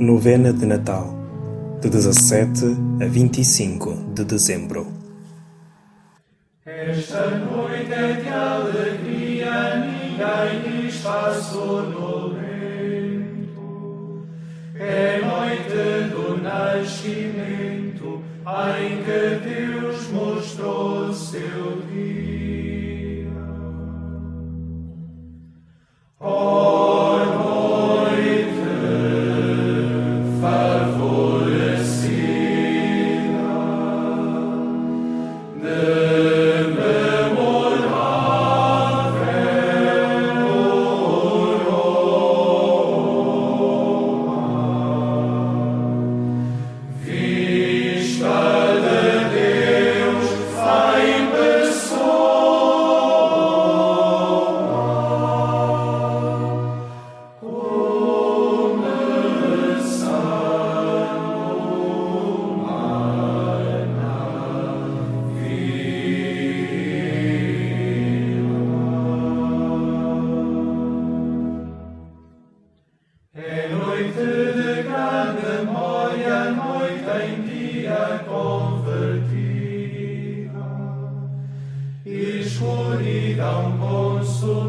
Novena de Natal, de 17 a 25 de dezembro. Esta noite é de alegria, ninguém está sonolento. É noite do nascimento, em que Deus mostrou seu convertita, il suo ridà un consolo.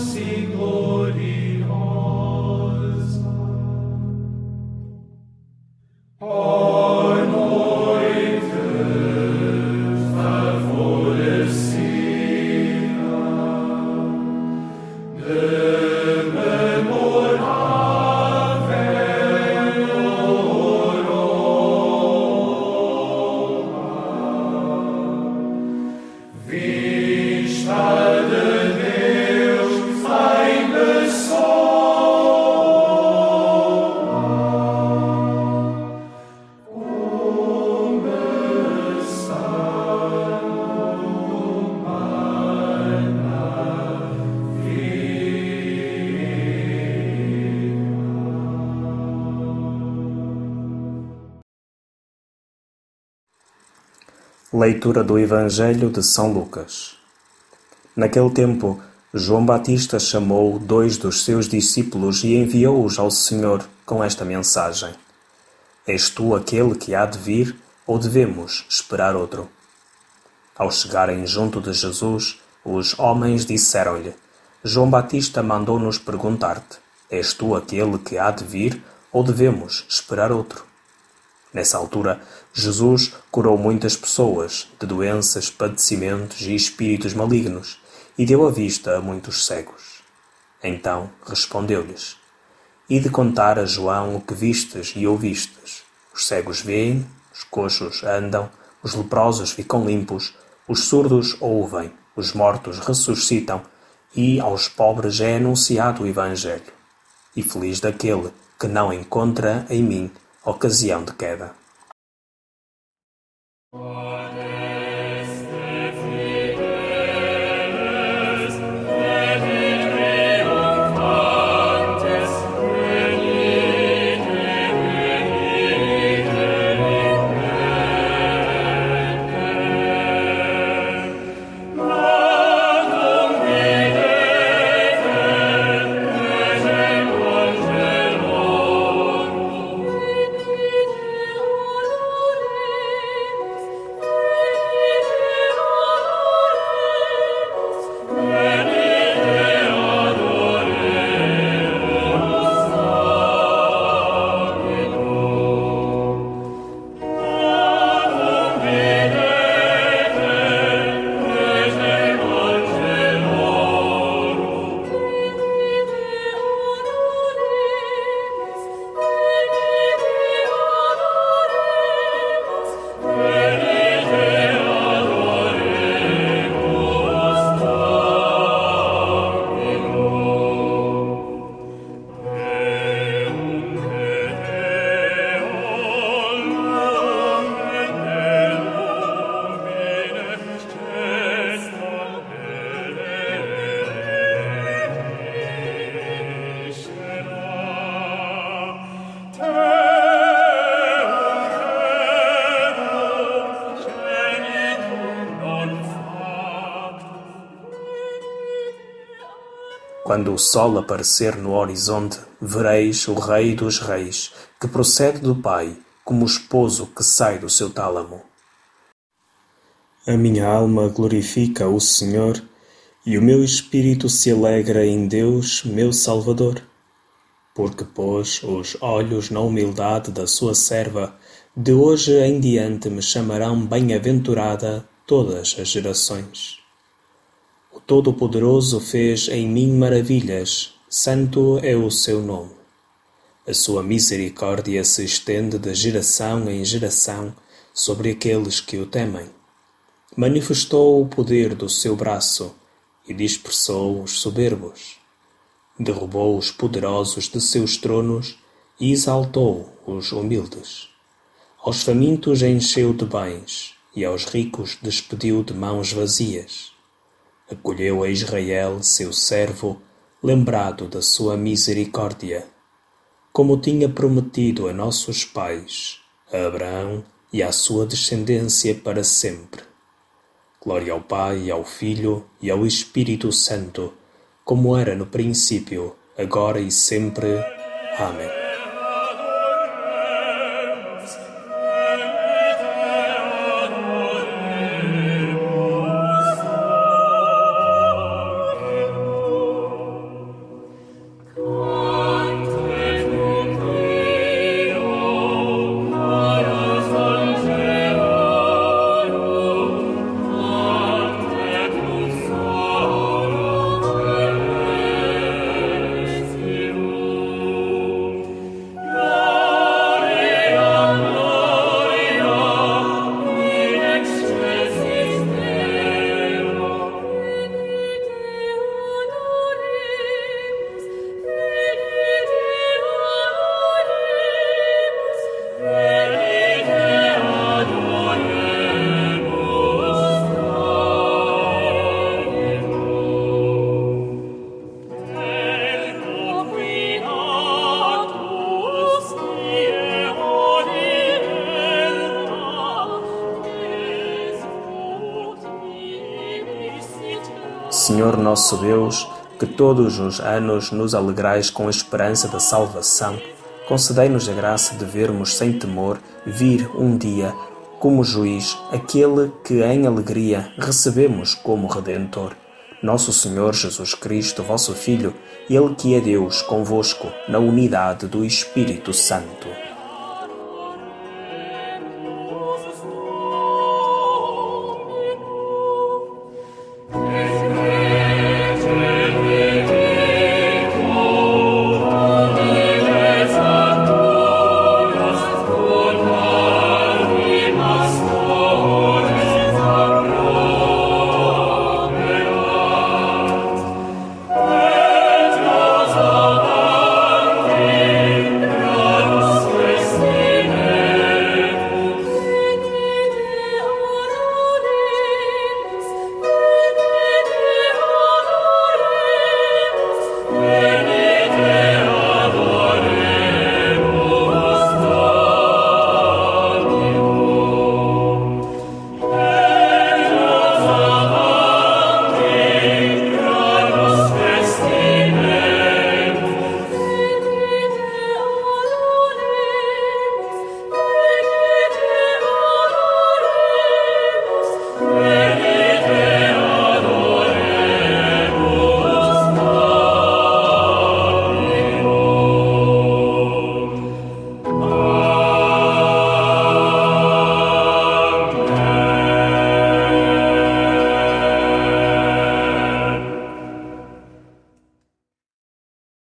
Doce e Leitura do Evangelho de São Lucas. Naquele tempo, João Batista chamou dois dos seus discípulos e enviou-os ao Senhor com esta mensagem: És tu aquele que há de vir, ou devemos esperar outro? Ao chegarem junto de Jesus, os homens disseram-lhe: João Batista mandou-nos perguntar-te: És tu aquele que há de vir, ou devemos esperar outro? Nessa altura, Jesus curou muitas pessoas de doenças, padecimentos e espíritos malignos e deu a vista a muitos cegos. Então respondeu-lhes: E de contar a João o que vistes e ouvistes: os cegos veem, os coxos andam, os leprosos ficam limpos, os surdos ouvem, os mortos ressuscitam, e aos pobres é anunciado o Evangelho. E feliz daquele que não encontra em mim ocasião de queda. Quando o sol aparecer no horizonte, vereis o Rei dos Reis, que procede do Pai, como o esposo que sai do seu tálamo. A minha alma glorifica o Senhor, e o meu espírito se alegra em Deus, meu Salvador, porque pôs os olhos na humildade da sua serva, de hoje em diante me chamarão bem-aventurada todas as gerações. O Todo-Poderoso fez em mim maravilhas, santo é o seu nome. A sua misericórdia se estende de geração em geração sobre aqueles que o temem. Manifestou o poder do seu braço e dispersou os soberbos. Derrubou os poderosos de seus tronos e exaltou os humildes. Aos famintos encheu de bens e aos ricos despediu de mãos vazias acolheu a Israel, seu servo, lembrado da sua misericórdia, como tinha prometido a nossos pais, a Abraão e à sua descendência para sempre. Glória ao Pai, ao Filho e ao Espírito Santo, como era no princípio, agora e sempre. Amém. Senhor nosso Deus, que todos os anos nos alegrais com a esperança da salvação, concedei-nos a graça de vermos sem temor vir um dia como juiz aquele que em alegria recebemos como Redentor. Nosso Senhor Jesus Cristo, vosso Filho, Ele que é Deus convosco, na unidade do Espírito Santo.